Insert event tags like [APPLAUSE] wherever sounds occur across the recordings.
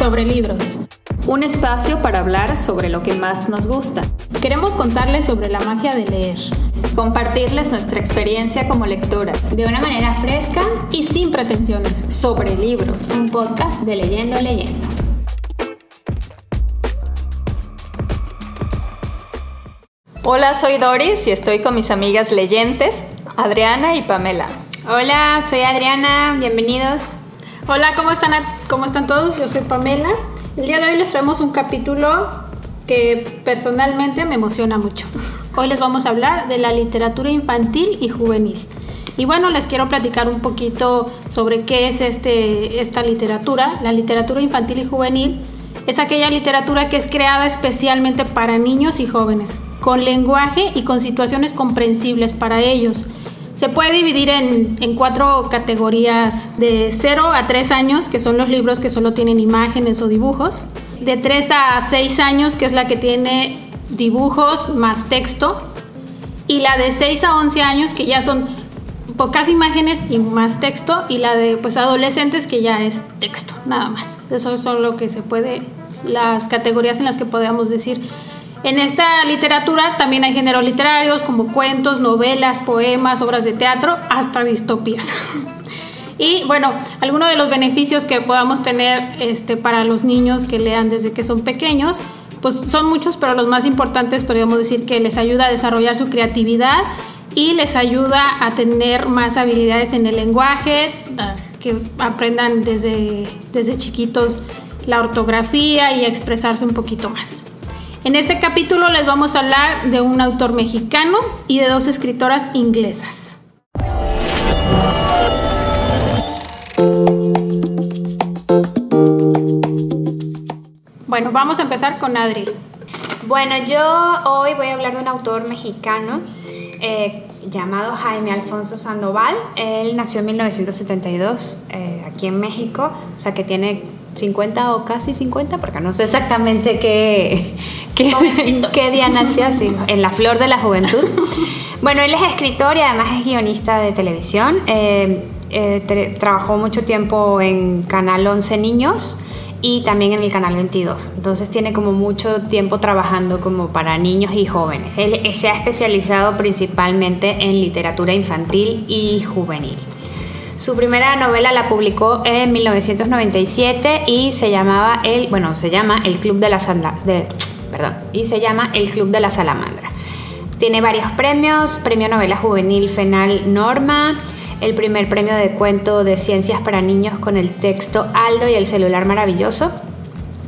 sobre libros. Un espacio para hablar sobre lo que más nos gusta. Queremos contarles sobre la magia de leer. Compartirles nuestra experiencia como lectoras. De una manera fresca y sin pretensiones. Sobre libros. Un podcast de Leyendo Leyendo. Hola, soy Doris y estoy con mis amigas leyentes, Adriana y Pamela. Hola, soy Adriana, bienvenidos. Hola, ¿cómo están, ¿cómo están todos? Yo soy Pamela. El día de hoy les traemos un capítulo que personalmente me emociona mucho. Hoy les vamos a hablar de la literatura infantil y juvenil. Y bueno, les quiero platicar un poquito sobre qué es este, esta literatura. La literatura infantil y juvenil es aquella literatura que es creada especialmente para niños y jóvenes, con lenguaje y con situaciones comprensibles para ellos se puede dividir en, cuatro categorías de 0 a 3 años, que son los libros que solo tienen imágenes o dibujos. De 3 a 6 años, que es la que tiene dibujos más texto. Y la de 6 a 11 años, que ya son pocas imágenes y más texto. Y la de pues, adolescentes, que ya es texto, nada más. Eso son lo que se puede, las categorías en las que podemos decir en esta literatura también hay géneros literarios como cuentos, novelas, poemas, obras de teatro, hasta distopías. [LAUGHS] y bueno, algunos de los beneficios que podamos tener este, para los niños que lean desde que son pequeños, pues son muchos, pero los más importantes podríamos decir que les ayuda a desarrollar su creatividad y les ayuda a tener más habilidades en el lenguaje, que aprendan desde, desde chiquitos la ortografía y a expresarse un poquito más. En este capítulo les vamos a hablar de un autor mexicano y de dos escritoras inglesas. Bueno, vamos a empezar con Adri. Bueno, yo hoy voy a hablar de un autor mexicano eh, llamado Jaime Alfonso Sandoval. Él nació en 1972 eh, aquí en México, o sea que tiene 50 o casi 50, porque no sé exactamente qué, qué, día nació, así, en la flor de la juventud. Bueno, él es escritor y además es guionista de televisión. Eh, eh, trabajó mucho tiempo en Canal 11 Niños y también en el Canal 22. Entonces tiene como mucho tiempo trabajando como para niños y jóvenes. Él se ha especializado principalmente en literatura infantil y juvenil. Su primera novela la publicó en 1997 y se llamaba el, bueno, se llama El Club de la de, perdón, y se llama El Club de la Salamandra. Tiene varios premios, Premio Novela Juvenil Fenal Norma, el primer premio de cuento de ciencias para niños con el texto Aldo y el celular maravilloso,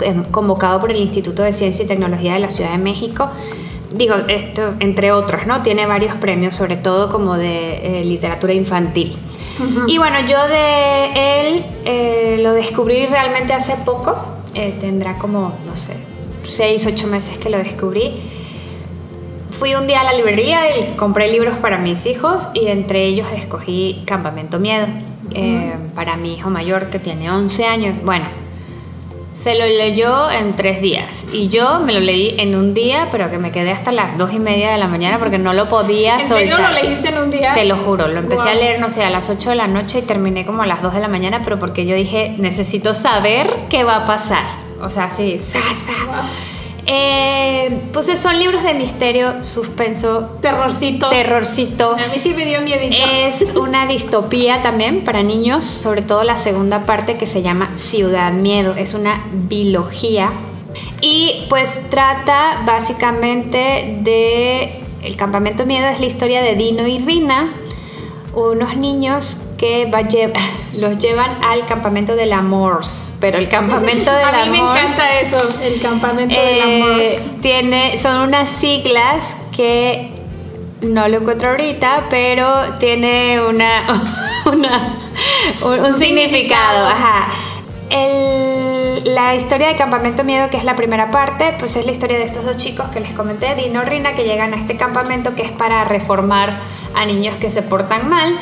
em, convocado por el Instituto de Ciencia y Tecnología de la Ciudad de México. Digo, esto entre otros, ¿no? Tiene varios premios, sobre todo como de eh, literatura infantil. Y bueno, yo de él eh, lo descubrí realmente hace poco, eh, tendrá como, no sé, seis, ocho meses que lo descubrí. Fui un día a la librería y compré libros para mis hijos y entre ellos escogí Campamento Miedo eh, para mi hijo mayor que tiene 11 años. Bueno, se lo leyó en tres días y yo me lo leí en un día, pero que me quedé hasta las dos y media de la mañana porque no lo podía ¿En soltar. lo leíste en un día? Te lo juro, lo empecé a leer, no sé, a las 8 de la noche y terminé como a las 2 de la mañana, pero porque yo dije, necesito saber qué va a pasar. O sea, sí, sasa. Eh, pues son libros de misterio, suspenso, terrorcito. Terrorcito. A mí sí me dio miedo. Es una distopía también para niños, sobre todo la segunda parte que se llama Ciudad Miedo. Es una biología y pues trata básicamente de el campamento miedo es la historia de Dino y Rina, unos niños que los llevan al campamento del amor, pero el campamento del [LAUGHS] amor... A mí me encanta eso, el campamento del amor. Eh, tiene, son unas siglas que no lo encuentro ahorita, pero tiene una, [LAUGHS] un, significado. Ajá. la historia de Campamento Miedo, que es la primera parte, pues es la historia de estos dos chicos que les comenté, Dino y Rina, que llegan a este campamento que es para reformar a niños que se portan mal.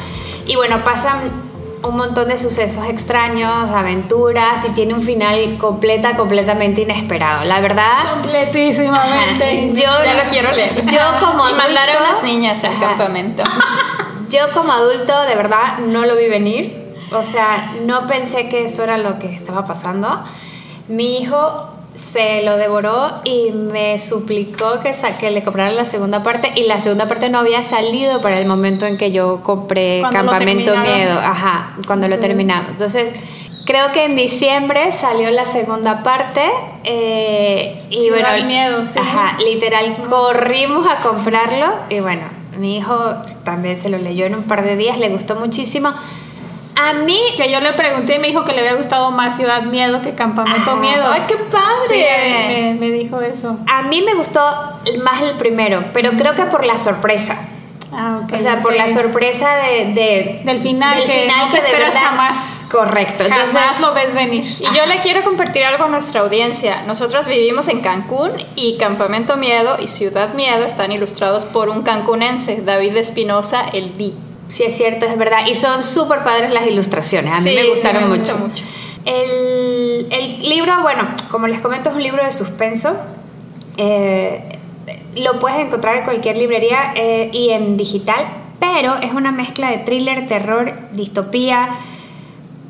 Y bueno, pasan un montón de sucesos extraños, aventuras y tiene un final completa, completamente inesperado. La verdad. Completísimamente. Yo lo quiero leer. Yo como [LAUGHS] adulto, mandar a unas niñas al campamento. [LAUGHS] Yo como adulto de verdad no lo vi venir. O sea, no pensé que eso era lo que estaba pasando. Mi hijo se lo devoró y me suplicó que, que le comprara la segunda parte y la segunda parte no había salido para el momento en que yo compré Cuando Campamento. Miedo, ajá, cuando lo terminamos. Entonces, creo que en diciembre salió la segunda parte eh, y Ciudad bueno, Miedo, sí. ajá, literal corrimos a comprarlo y bueno, mi hijo también se lo leyó en un par de días, le gustó muchísimo. A mí Que yo le pregunté y me dijo que le había gustado más Ciudad Miedo que Campamento Ajá. Miedo. ¡Ay, qué Sí, padre! me, me dijo eso. A mí me gustó más el primero, pero creo que por la sorpresa. Ah, ok, o sea, por ok. la sorpresa de, de- Del final, que no te de esperas verdad- jamás. Correcto. Jamás Entonces, lo ves venir. Y yo le quiero compartir algo a nuestra audiencia. Nosotros vivimos en Cancún y Campamento Miedo y Ciudad Miedo están ilustrados por un cancunense, David Espinosa, el Di. Sí es cierto, es verdad. Y son súper padres las ilustraciones. A mí Sí, me sí, gustaron me mucho. mucho. El, el libro, bueno, como les comento, es un libro de suspenso. Eh, lo puedes encontrar en cualquier librería eh, y en digital, pero es una mezcla de thriller, terror, distopía.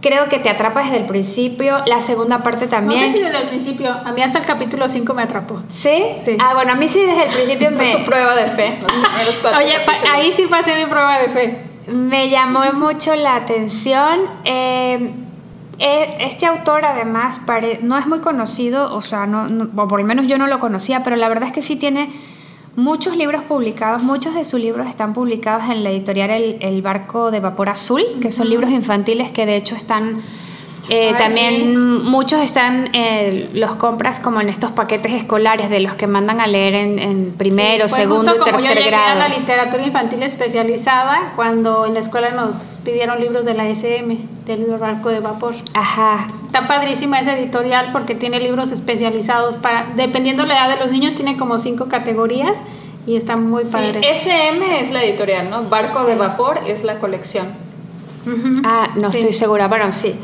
Creo que te atrapa desde el principio. La segunda parte No también. sé si desde el principio, a mí hasta el capítulo 5 me atrapó. ¿Sí? Sí. Ah, bueno, a mí sí desde el principio [LAUGHS] Fue tu me, prueba de fe, [LAUGHS] los primeros cuatro Oye, capítulos. ahí sí pasé mi prueba de fe. Me llamó mucho la atención. Eh, eh, este autor además pare- no es muy conocido, o sea, no, no- o por lo menos yo no lo conocía, pero la verdad es que sí tiene muchos libros publicados, muchos de sus libros están publicados en la editorial El, El Barco de Vapor Azul, que son libros infantiles que de hecho están... eh, Ah, también sí. muchos están, eh, los compras como en estos paquetes escolares de los que mandan a leer en, en primero, Sí, segundo y justo como yo tercer grado. a la literatura infantil especializada cuando en la escuela nos pidieron libros de la SM, del barco de vapor. Ajá, Está padrísima esa editorial porque tiene libros especializados para, dependiendo la edad de los niños, tiene como cinco categorías y está muy Sí, padre. SM es la editorial, ¿no? Barco de Vapor es la colección. Ujú. Ah, no Sí. estoy segura, bueno, sí.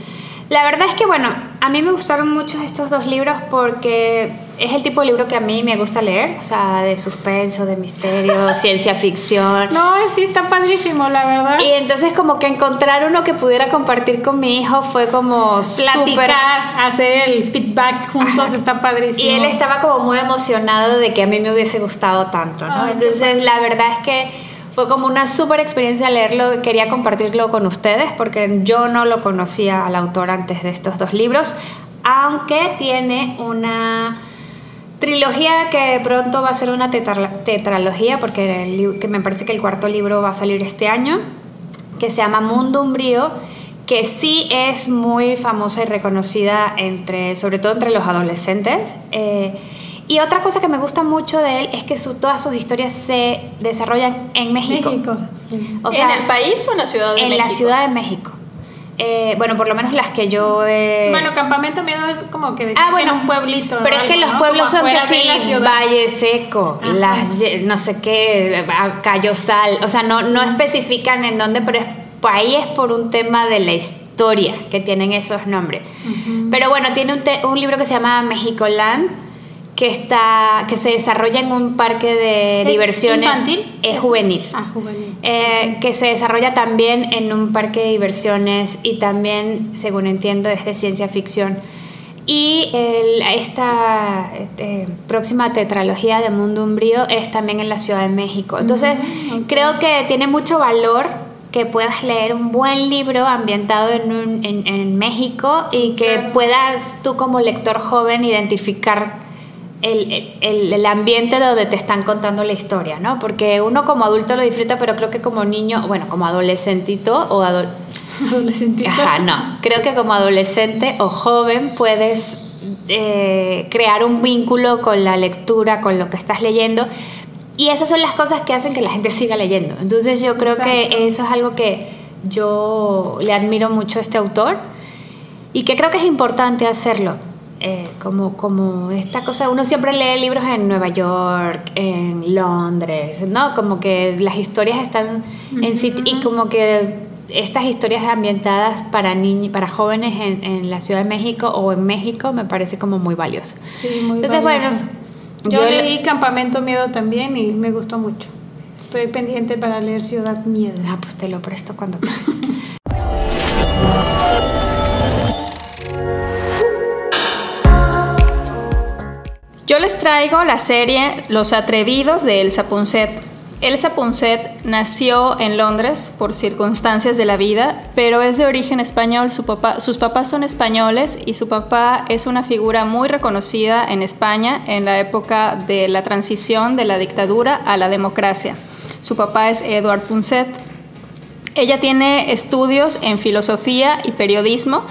La verdad es que, bueno, a mí me gustaron mucho estos dos libros porque es el tipo de libro que a mí me gusta leer, o sea, de suspenso, de misterio, [LAUGHS] ciencia ficción. No, sí, está padrísimo, la verdad. Y entonces como que encontrar uno que pudiera compartir con mi hijo fue como Platicar, súper... hacer el feedback juntos Ajá. está padrísimo. Y él estaba como muy emocionado de que a mí me hubiese gustado tanto, ¿no? Ay, Entonces, la verdad es que fue como una súper experiencia leerlo, quería compartirlo con ustedes porque yo no lo conocía al autor antes de estos dos libros, aunque tiene una trilogía que pronto va a ser una tetra- tetralogía porque que me parece que el cuarto libro va a salir este año, que se llama Mundo Umbrío, que sí es muy famosa y reconocida entre, sobre todo entre los adolescentes. Eh, y otra cosa que me gusta mucho de él es que su- todas sus historias se desarrollan en México. México. sí. O sea, ¿En el país o en la Ciudad de en México? la Ciudad de México. Eh, bueno, por lo menos las que yo he... Bueno, Campamento Miedo es como que decir Ah, bueno, que era un pueblito. Pero es que Algo, los ¿no? pueblos Como son que sí. Valle Seco, Ajá. las no sé qué, a- Cayosal, o sea, no, no especifican en dónde, pero es, ahí es por un tema de la historia que tienen esos nombres. Pero bueno, tiene un, te- un libro que se llama Mexicoland que está que se desarrolla en un parque de ¿Es diversiones infantil? es juvenil. Ah, juvenil. Eh, que se desarrolla también en un parque de diversiones y también, según entiendo, es de ciencia ficción. Y el- esta eh, próxima tetralogía de Mundo Umbrío es también en la Ciudad de México. Entonces, creo que tiene mucho valor que puedas leer un buen libro ambientado en, un- en- en México y que puedas tú como lector joven identificar el, el- el ambiente donde te están contando la historia, ¿no? Porque uno como adulto lo disfruta, pero creo que como niño, bueno, como adolescentito o adol [LAUGHS] Adolescentito. Ajá, no. Creo que como adolescente o joven puedes eh, crear un vínculo con la lectura, con lo que estás leyendo. Y esas son las cosas que hacen que la gente siga leyendo. Entonces yo creo Exacto. que eso es algo que yo le admiro mucho a este autor y que creo que es importante hacerlo. Eh, como, como esta cosa, uno siempre lee libros en Nueva York, en Londres, ¿no? Como que las historias están en sit- y como que estas historias ambientadas para niños, para jóvenes en, en la Ciudad de México o en México me parece como muy valioso. Sí, muy Entonces, valioso. bueno, Yo, yo le- leí Campamento Miedo también y me gustó mucho. Estoy pendiente para leer Ciudad Miedo. Ah, pues te lo presto cuando [LAUGHS] quieras. traigo la serie Los Atrevidos de Elsa Punset. Elsa Punset nació en Londres por circunstancias de la vida, pero es de origen español. Su papá, sus papás son españoles y su papá es una figura muy reconocida en España en la época de la transición de la dictadura a la democracia. Su papá es Edward Punset. Ella tiene estudios en filosofía y periodismo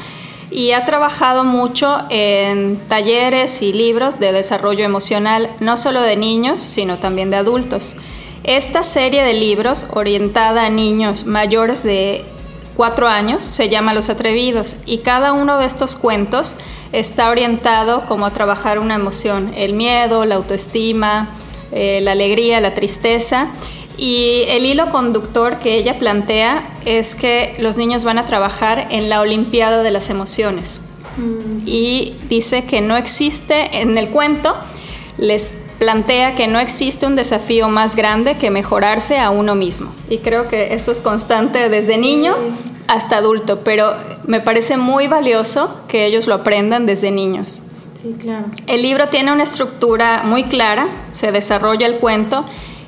y ha trabajado mucho en talleres y libros de desarrollo emocional, no solo de niños, sino también de adultos. Esta serie de libros, orientada a niños mayores de cuatro años, se llama Los Atrevidos y cada uno de estos cuentos está orientado como a trabajar una emoción, el miedo, la autoestima, eh, la alegría, la tristeza. Y el hilo conductor que ella plantea es que los niños van a trabajar en la Olimpiada de las Emociones. Mm. Y dice que no existe en el cuento, les plantea que no existe un desafío más grande que mejorarse a uno mismo. Y creo que eso es constante desde niño hasta adulto, pero me parece muy valioso que ellos lo aprendan desde niños. Sí, claro. El libro tiene una estructura muy clara, se desarrolla el cuento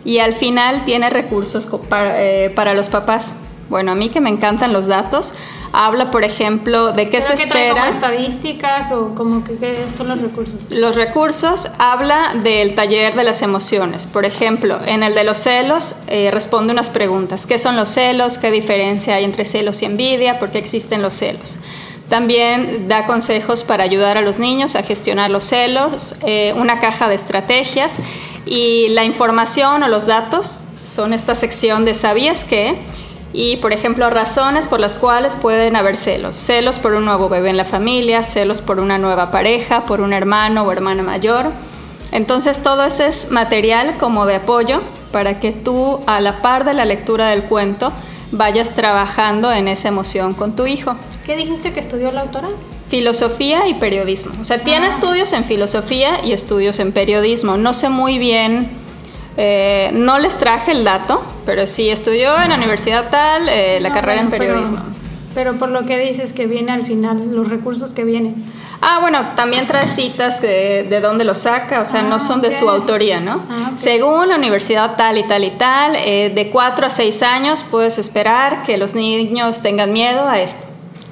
y al final tiene recursos para, eh, para los papás. Bueno, a mí que me encantan los datos, habla, por ejemplo, de qué se espera. estadísticas o como que qué son los recursos? Los recursos habla del taller de las emociones. Por ejemplo, en el de los celos eh, responde unas preguntas. ¿Qué son los celos? ¿Qué diferencia hay entre celos y envidia? ¿Por qué existen los celos? También da consejos para ayudar a los niños a gestionar los celos, eh, una caja de estrategias y la información o los datos son esta sección de ¿sabías qué? y, por ejemplo, razones por las cuales pueden haber celos. Celos por un nuevo bebé en la familia, celos por una nueva pareja, por un hermano o hermana mayor. Entonces, todo ese es material como de apoyo para que tú, a la par de la lectura del cuento, vayas trabajando en esa emoción con tu hijo. ¿Qué dijiste que estudió la autora? Filosofía y periodismo. O sea, tiene ah. estudios en filosofía y estudios en periodismo. No sé muy bien eh, no les traje el dato, pero sí estudió en la universidad tal eh, la carrera en periodismo. Pero, por lo que dices que viene al final, los recursos que vienen. Ah, bueno, también trae citas de, de dónde lo saca, o sea, no ah, son de su autoría, ¿no? Ah, Según la universidad tal y tal y tal, eh, de 4 a 6 años puedes esperar que los niños tengan miedo a esto.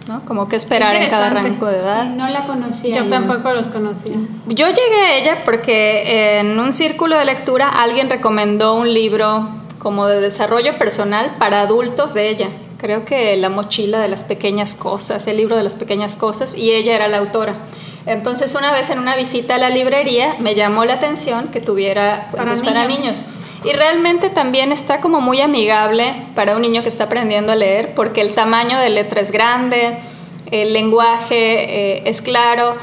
¿No? Como que esperar en cada rango de edad. no la conocía. Yo tampoco los conocía. Yo llegué a ella porque en un círculo de lectura alguien recomendó un libro como de desarrollo personal para adultos de ella. Creo que La mochila de las pequeñas cosas, el libro de las pequeñas cosas, y ella era la autora. Entonces una vez en una visita a la librería me llamó la atención que tuviera cuentos para niños. Y realmente también está como muy amigable para un niño que está aprendiendo a leer porque el tamaño de letra es grande, el lenguaje eh, es claro,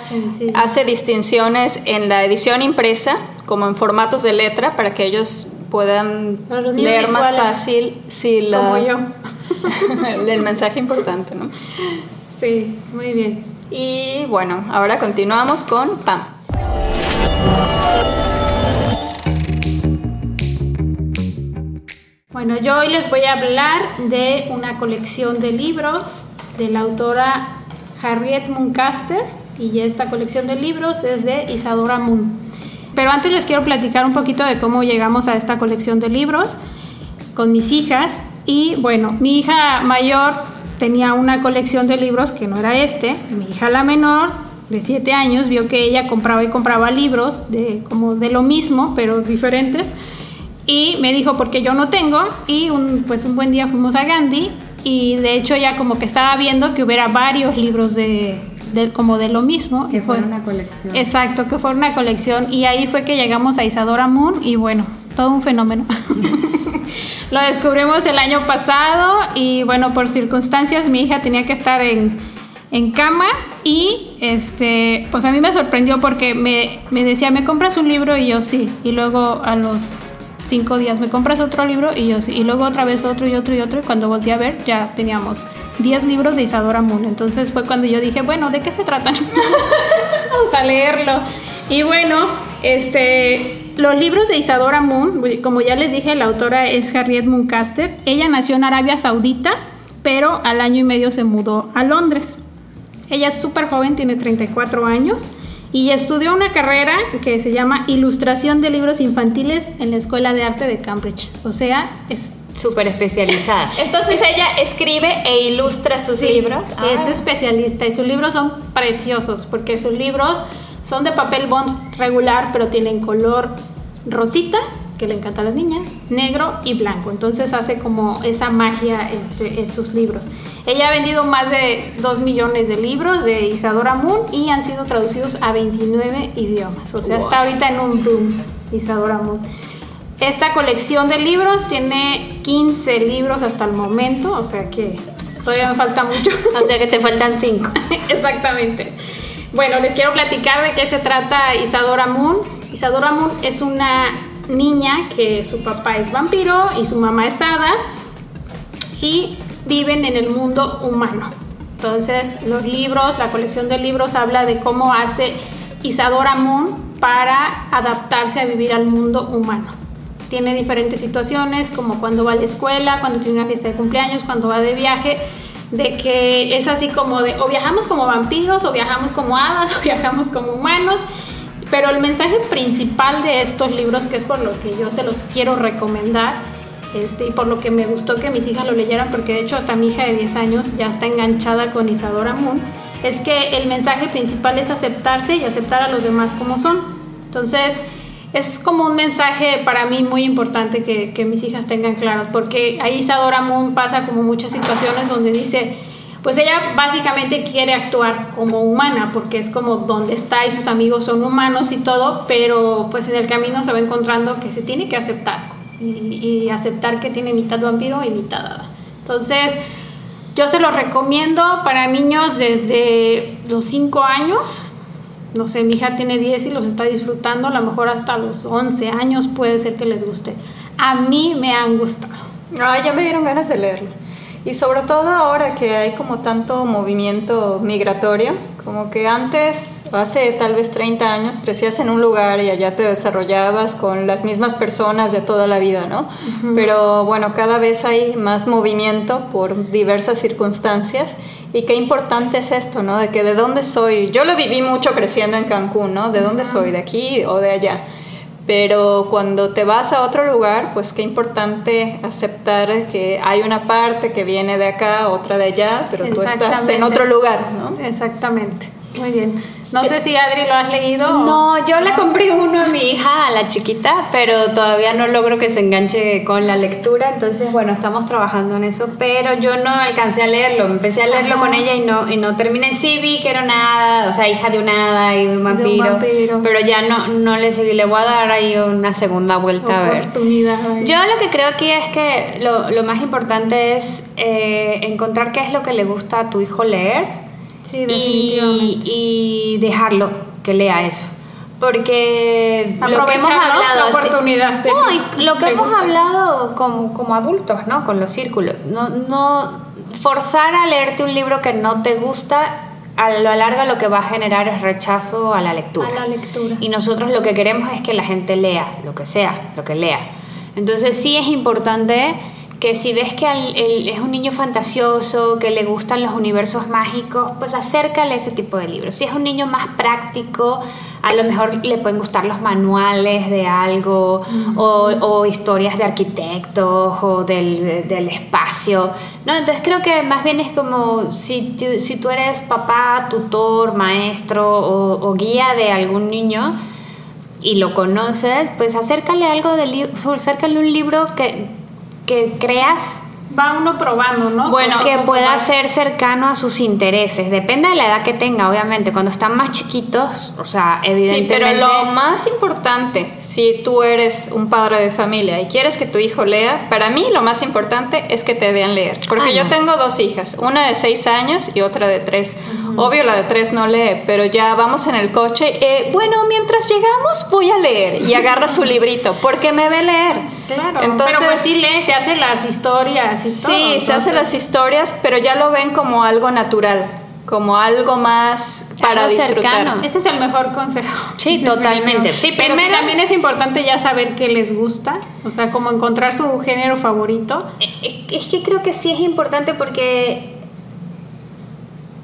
hace distinciones en la edición impresa como en formatos de letra para que ellos puedan leer más fácil si la, como yo. [LAUGHS] el mensaje importante, ¿no? Sí, muy bien. Y bueno, ahora continuamos con Pam. Bueno, yo hoy les voy a hablar de una colección de libros de la autora Harriet Muncaster y esta colección de libros es de Isadora Moon. Pero antes les quiero platicar un poquito de cómo llegamos a esta colección de libros con mis hijas. Y bueno, mi hija mayor tenía una colección de libros que no era este, mi hija la menor de 7 años vio que ella compraba y compraba libros de como de lo mismo pero diferentes y me dijo, porque yo no tengo. Y un, pues un buen día fuimos a Gandhi y de hecho ya como que estaba viendo que hubiera varios libros de, como de lo mismo. Que fue una colección. Exacto, que fue una colección. Y ahí fue que llegamos a Isadora Moon y bueno, todo un fenómeno. [LAUGHS] lo descubrimos el año pasado y bueno, por circunstancias mi hija tenía que estar en, en cama y este, pues a mí me sorprendió porque me, me decía, ¿me compras un libro? Y yo sí. Y luego a los cinco días, ¿me compras otro libro? Y yo y luego otra vez otro y otro y otro, y cuando volteé a ver ya teníamos 10 libros de Isadora Moon. Entonces fue cuando yo dije, bueno, ¿de qué se tratan? [LAUGHS] Vamos a leerlo. Y bueno, este, los libros de Isadora Moon, como ya les dije, la autora es Harriet Mooncaster. Ella nació en Arabia Saudita, pero al año y medio se mudó a Londres. Ella es súper joven, tiene 34 años y estudió una carrera que se llama Ilustración de Libros Infantiles en la Escuela de Arte de Cambridge. O sea, es Súper especializada. [LAUGHS] Entonces ella escribe e ilustra sus Sí, libros. Es Ah. especialista y sus libros son preciosos porque sus libros son de papel bond regular, pero tienen color rosita, que le encanta a las niñas, negro y blanco. Entonces hace como esa magia este, en sus libros. Ella ha vendido más de 2 millones de libros de Isadora Moon y han sido traducidos a 29 idiomas. O sea, está ahorita en un boom Isadora Moon. Esta colección de libros tiene 15 libros hasta el momento, o sea que todavía me falta mucho. [LAUGHS] O sea que te faltan cinco. [LAUGHS] Exactamente. Bueno, les quiero platicar de qué se trata Isadora Moon. Isadora Moon es una niña que su papá es vampiro y su mamá es hada y viven en el mundo humano. Entonces, los libros, la colección de libros habla de cómo hace Isadora Moon para adaptarse a vivir al mundo humano. Tiene diferentes situaciones, como cuando va a la escuela, cuando tiene una fiesta de cumpleaños, cuando va de viaje, de que es así como de o viajamos como vampiros, o viajamos como hadas, [LAUGHS] o viajamos como humanos. Pero el mensaje principal de estos libros, que es por lo que yo se los quiero recomendar, este, y por lo que me gustó que mis hijas lo leyeran, porque de hecho hasta mi hija de 10 años ya está enganchada con Isadora Moon, es que el mensaje principal es aceptarse y aceptar a los demás como son. Entonces, es como un mensaje para mí muy importante que, que mis hijas tengan claros, porque ahí Isadora Moon pasa como muchas situaciones donde dice, pues ella básicamente quiere actuar como humana, porque es como donde está y sus amigos son humanos y todo, pero pues en el camino se va encontrando que se tiene que aceptar y, aceptar que tiene mitad vampiro y mitad hada. Entonces, yo se los recomiendo para niños desde los 5 años. No sé, mi hija tiene 10 y los está disfrutando, a lo mejor hasta los 11 años puede ser que les guste. A mí me han gustado. Ay, ya me dieron ganas de leerlo. Y sobre todo ahora que hay como tanto movimiento migratorio, como que antes, hace tal vez 30 años, crecías en un lugar y allá te desarrollabas con las mismas personas de toda la vida, ¿no? Pero bueno, cada vez hay más movimiento por diversas circunstancias y qué importante es esto, ¿no? De que de dónde soy. Yo lo viví mucho creciendo en Cancún, ¿no? ¿De dónde soy? ¿De aquí o de allá? Pero cuando te vas a otro lugar, pues qué importante aceptar que hay una parte que viene de acá, otra de allá, pero tú estás en otro lugar, ¿no? Exactamente. Muy bien. No sé si Adri lo has leído. o- No, yo le compré uno a mi hija, a la chiquita, pero todavía no logro que se enganche con la lectura, entonces bueno, estamos trabajando en eso, pero yo no alcancé a leerlo, empecé a leerlo Ajá. con ella y no, y no terminé, sí vi que era una hada, o sea, hija de una hada y de un vampiro, vampiro. pero ya no, no le seguí, le voy a dar ahí una segunda vuelta a ver. Yo lo que creo aquí es que lo, lo más importante es eh, encontrar qué es lo que le gusta a tu hijo leer Sí, y, definitivamente. y dejarlo que lea eso. Porque lo que hemos hablado. La oportunidad No, y lo que hemos gusta eso. hablado como, como adultos, ¿no? Con los círculos. No, no forzar a leerte un libro que no te gusta. A lo largo lo que va a generar es rechazo a la lectura. A la lectura. Y nosotros lo que queremos es que la gente lea, lo que sea, lo que lea. Entonces sí es importante que si ves que al- el- es un niño fantasioso, que le gustan los universos mágicos, pues acércale ese tipo de libros. Si es un niño más práctico, a lo mejor le pueden gustar los manuales de algo o, o historias de arquitectos o del, de- del espacio. ¿no? Entonces creo que más bien es como si, si tú eres papá, tutor, maestro o, o guía de algún niño, y lo conoces, pues acércale algo de acércale un libro que, que creas Va uno probando, ¿no? Bueno, que pueda ser cercano a sus intereses. Depende de la edad que tenga, obviamente. Cuando están más chiquitos, o sea, Sí, evidentemente. pero lo más importante, si tú eres un padre de familia y quieres que tu hijo lea, para mí lo más importante es que te vean leer. Porque Ah, yo no. tengo dos hijas, una de seis años y otra de tres. Obvio, la de tres no lee, pero ya vamos en el coche. eh, bueno, mientras llegamos voy a leer y agarra su librito porque me ve leer. Claro, Entonces, pero pues sí lee, se hace las historias y Sí, todo. se hacen entonces- las historias, pero ya lo ven como algo natural, como algo más para Algo disfrutar. cercano. Ese es el mejor consejo. Sí, [LAUGHS] totalmente. Sí, pero sí, también es importante ya saber qué les gusta, o sea, como encontrar su género favorito. Es es que creo que sí es importante porque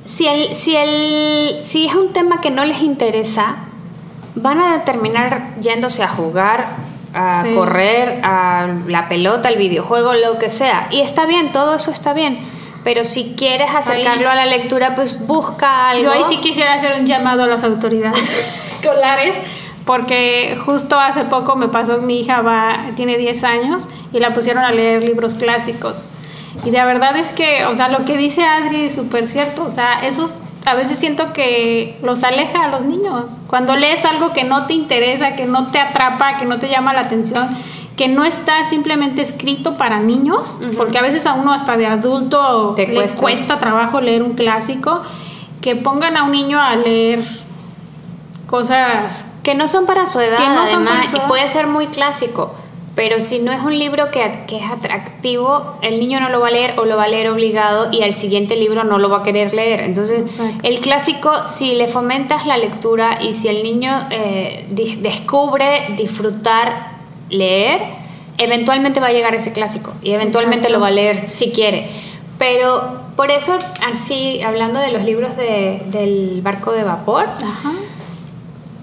si, el, si, el, si es un tema que no les interesa, van a terminar yéndose a jugar, a Sí. correr, a la pelota, al videojuego, lo que sea. Y está bien, todo eso está bien. Pero si quieres acercarlo a la lectura, pues busca algo. Yo ahí sí quisiera hacer un llamado a las autoridades [LAUGHS] escolares porque justo hace poco me pasó mi hija va tiene 10 años y la pusieron a leer libros clásicos. Y de verdad es que, o sea, lo que dice Adri es súper cierto, o sea, esos a veces siento que los aleja a los niños. Cuando lees algo que no te interesa, que no te atrapa, que no te llama la atención, que no está simplemente escrito para niños, porque a veces a uno hasta de adulto Te le cuesta. cuesta trabajo leer un clásico, que pongan a un niño a leer cosas Que no son para su edad, Que no son para además, su y edad. puede ser muy clásico. Pero si no es un libro que, que es atractivo, el niño no lo va a leer o lo va a leer obligado y al siguiente libro no lo va a querer leer. Entonces, Exacto. el clásico, si le fomentas la lectura y si el niño eh, descubre disfrutar leer, eventualmente va a llegar ese clásico y eventualmente Exacto. lo va a leer si quiere. Pero por eso, así, hablando de los libros de- del barco de vapor, Ajá.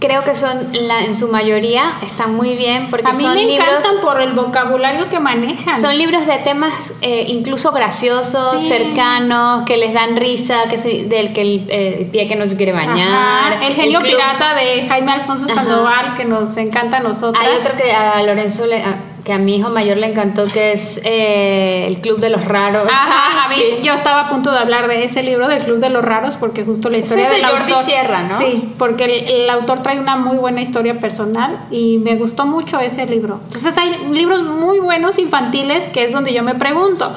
Creo que son, la- en su mayoría, están muy bien porque A mí son me libros... encantan por el vocabulario que manejan. Son libros de temas eh, incluso graciosos, Sí. cercanos, que les dan risa, que se- del que el, eh, pie que no se quiere bañar. Ajá, El genio pirata de Jaime Alfonso Ajá. Sandoval, que nos encanta a nosotros. Hay otro que a Lorenzo, le- a- que a mi hijo mayor le encantó, que es eh, El Club de los Raros. Ajá, a mí Sí. yo estaba a punto de hablar de ese libro del Club de los Raros porque justo la historia es de Jordi autor Sierra, ¿no? Sí, porque el, el autor trae una muy buena historia personal y me gustó mucho ese libro. Entonces hay libros muy buenos infantiles que es donde yo me pregunto,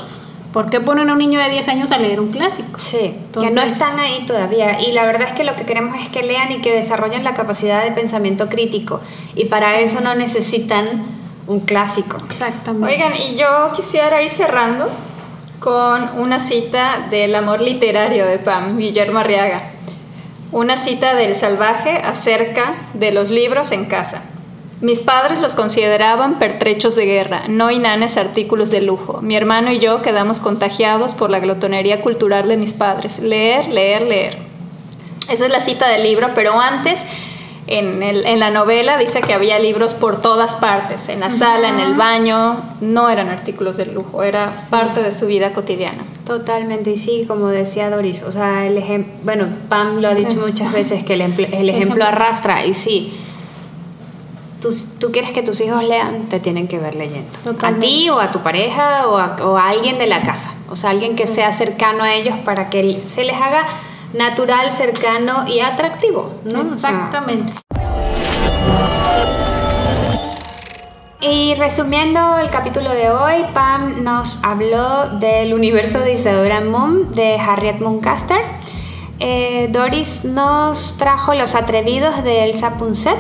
¿por qué ponen a un niño de 10 años a leer un clásico? Sí, que Entonces- no están ahí todavía. Y la verdad es que lo que queremos es que lean y que desarrollen la capacidad de pensamiento crítico. Y para eso no necesitan un clásico. Exactamente. Oigan, y yo quisiera ir cerrando con una cita del amor literario de Pam, Guillermo Arriaga. Una cita del salvaje acerca de los libros en casa. Mis padres los consideraban pertrechos de guerra, no inanes artículos de lujo. Mi hermano y yo quedamos contagiados por la glotonería cultural de mis padres. Leer, leer, leer. Esa es la cita del libro, pero antes en, el- en la novela dice que había libros por todas partes, en la sala, en el baño, no eran artículos de lujo, era parte de su vida cotidiana. Totalmente, y sí, como decía Doris, o sea, el ejemplo, bueno, Pam lo ha dicho muchas veces que el, el ejemplo Ejemplo. arrastra, y sí, tú, tú quieres que tus hijos lean, te tienen que ver leyendo. Totalmente. A ti o a tu pareja o a, o a alguien de la casa, o sea, alguien que sea cercano a ellos para que se les haga natural, cercano y atractivo, ¿no? Exactamente. Y resumiendo el capítulo de hoy, Pam nos habló del universo de Isadora Moon de Harriet Muncaster. Eh, Doris nos trajo Los Atrevidos de Elsa Punset.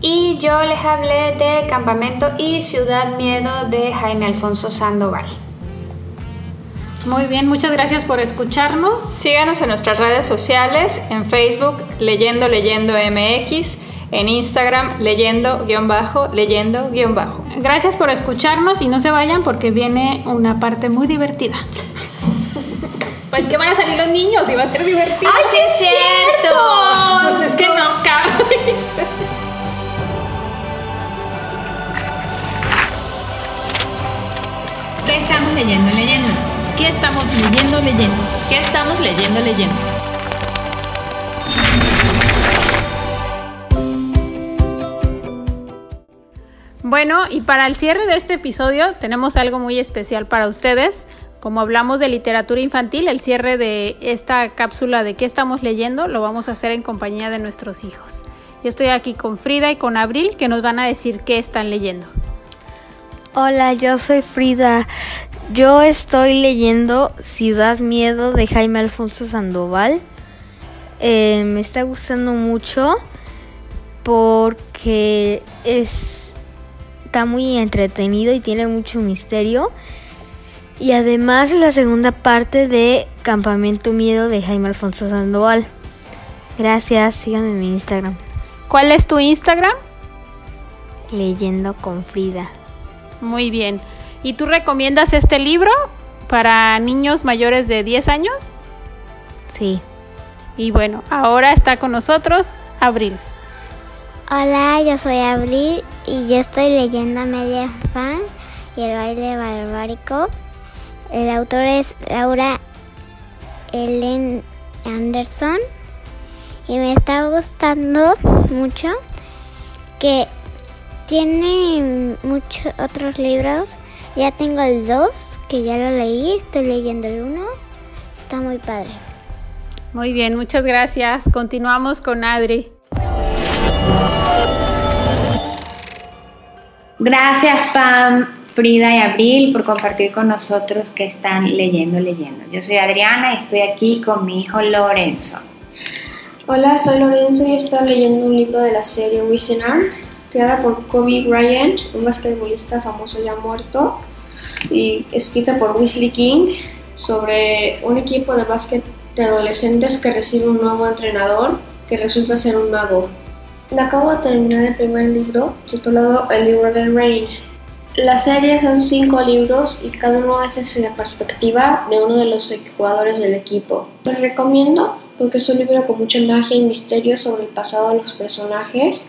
Y yo les hablé de Campamento y Ciudad Miedo de Jaime Alfonso Sandoval. Muy bien, muchas gracias por escucharnos. Síganos en nuestras redes sociales, en Facebook, Leyendo Leyendo MX, en Instagram, Leyendo guion bajo, Leyendo guion bajo. Gracias por escucharnos y no se vayan porque viene una parte muy divertida. Pues que van a salir los niños y va a ser divertido. ¡Ay, sí es cierto! Pues es que no cabe. ¿Qué estamos leyendo, leyendo? ¿Qué estamos leyendo, leyendo? ¿Qué estamos leyendo, leyendo? Bueno, y para el cierre de este episodio tenemos algo muy especial para ustedes. Como hablamos de literatura infantil, el cierre de esta cápsula de qué estamos leyendo lo vamos a hacer en compañía de nuestros hijos. Yo estoy aquí con Frida y con Abril que nos van a decir qué están leyendo. Hola, yo soy Frida. Yo estoy leyendo Ciudad Miedo de Jaime Alfonso Sandoval. Eh, me está gustando mucho porque es, está muy entretenido y tiene mucho misterio. Y además es la segunda parte de Campamento Miedo de Jaime Alfonso Sandoval. Gracias, síganme en mi Instagram. ¿Cuál es tu Instagram? Leyendo con Frida. Muy bien. ¿Y tú recomiendas este libro para niños mayores de 10 años? Sí. Y bueno, ahora está con nosotros Abril. Hola, yo soy Abril y yo estoy leyendo Amelia Fan y el baile barbárico. El autor es Laura Ellen Anderson y me está gustando mucho que tiene muchos otros libros. Ya tengo el 2 que ya lo leí, estoy leyendo el 1. Está muy padre. Muy bien, muchas gracias. Continuamos con Adri. Gracias Pam, Frida y Abril por compartir con nosotros que están leyendo, leyendo. Yo soy Adriana y estoy aquí con mi hijo Lorenzo. Hola, soy Lorenzo y estoy leyendo un libro de la serie Wisenar, creada por Kobe Bryant, un basquetbolista famoso ya muerto, y escrita por Wesley King sobre un equipo de básquet de adolescentes que recibe un nuevo entrenador que resulta ser un mago. Me acabo de terminar el primer libro titulado El libro del Rain. La serie son cinco libros y cada uno es desde la perspectiva de uno de los jugadores del equipo. Lo recomiendo porque es un libro con mucha magia y misterio sobre el pasado de los personajes.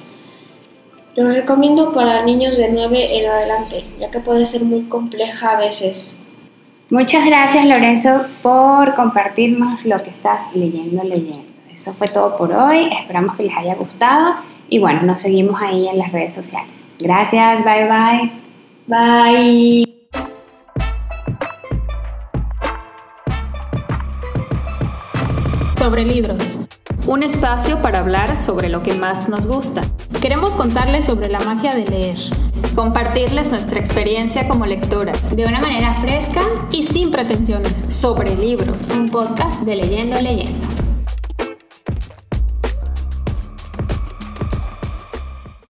Lo recomiendo para niños de 9 en adelante, ya que puede ser muy compleja a veces. Muchas gracias Lorenzo por compartirnos lo que estás leyendo, leyendo. Eso fue todo por hoy, esperamos que les haya gustado y bueno, nos seguimos ahí en las redes sociales. Gracias, bye bye. Bye. Sobre libros. Un espacio para hablar sobre lo que más nos gusta. Queremos contarles sobre la magia de leer. Compartirles nuestra experiencia como lectoras. De una manera fresca Y sin pretensiones. Sobre libros. un podcast de Leyendo Leyendo.